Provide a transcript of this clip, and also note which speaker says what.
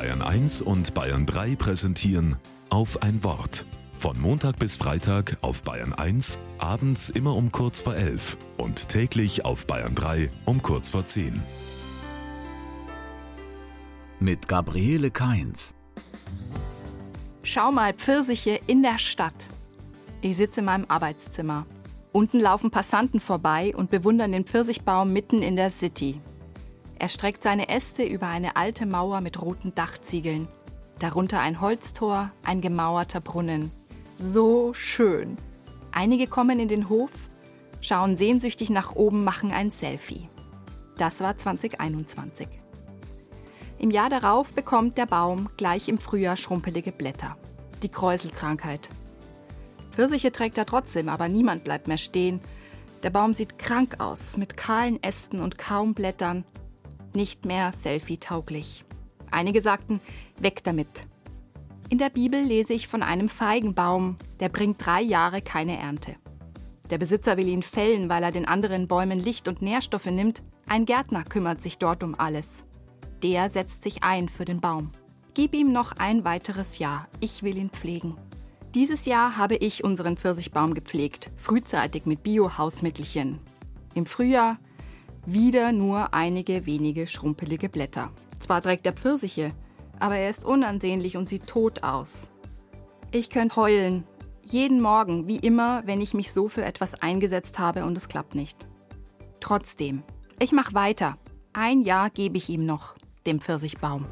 Speaker 1: Bayern 1 und Bayern 3 präsentieren auf ein Wort. Von Montag bis Freitag auf Bayern 1, abends immer um kurz vor 11 und täglich auf Bayern 3 um kurz vor 10.
Speaker 2: Mit Gabriele Kainz.
Speaker 3: Schau mal, Pfirsiche in der Stadt. Ich sitze in meinem Arbeitszimmer. Unten laufen Passanten vorbei und bewundern den Pfirsichbaum mitten in der City. Er streckt seine Äste über eine alte Mauer mit roten Dachziegeln. Darunter ein Holztor, ein gemauerter Brunnen. So schön. Einige kommen in den Hof, schauen sehnsüchtig nach oben, machen ein Selfie. Das war 2021. Im Jahr darauf bekommt der Baum gleich im Frühjahr schrumpelige Blätter. Die Kräuselkrankheit. Pfirsiche trägt er trotzdem, aber niemand bleibt mehr stehen. Der Baum sieht krank aus, mit kahlen Ästen und kaum Blättern nicht mehr selfie-tauglich. Einige sagten, weg damit. In der Bibel lese ich von einem Feigenbaum, der bringt drei Jahre keine Ernte. Der Besitzer will ihn fällen, weil er den anderen Bäumen Licht und Nährstoffe nimmt. Ein Gärtner kümmert sich dort um alles. Der setzt sich ein für den Baum. Gib ihm noch ein weiteres Jahr. Ich will ihn pflegen. Dieses Jahr habe ich unseren Pfirsichbaum gepflegt, frühzeitig mit Bio-Hausmittelchen. Im Frühjahr wieder nur einige wenige schrumpelige Blätter. Zwar trägt er Pfirsiche, aber er ist unansehnlich und sieht tot aus. Ich könnte heulen, jeden Morgen, wie immer, wenn ich mich so für etwas eingesetzt habe und es klappt nicht. Trotzdem, ich mache weiter. Ein Jahr gebe ich ihm noch, dem Pfirsichbaum.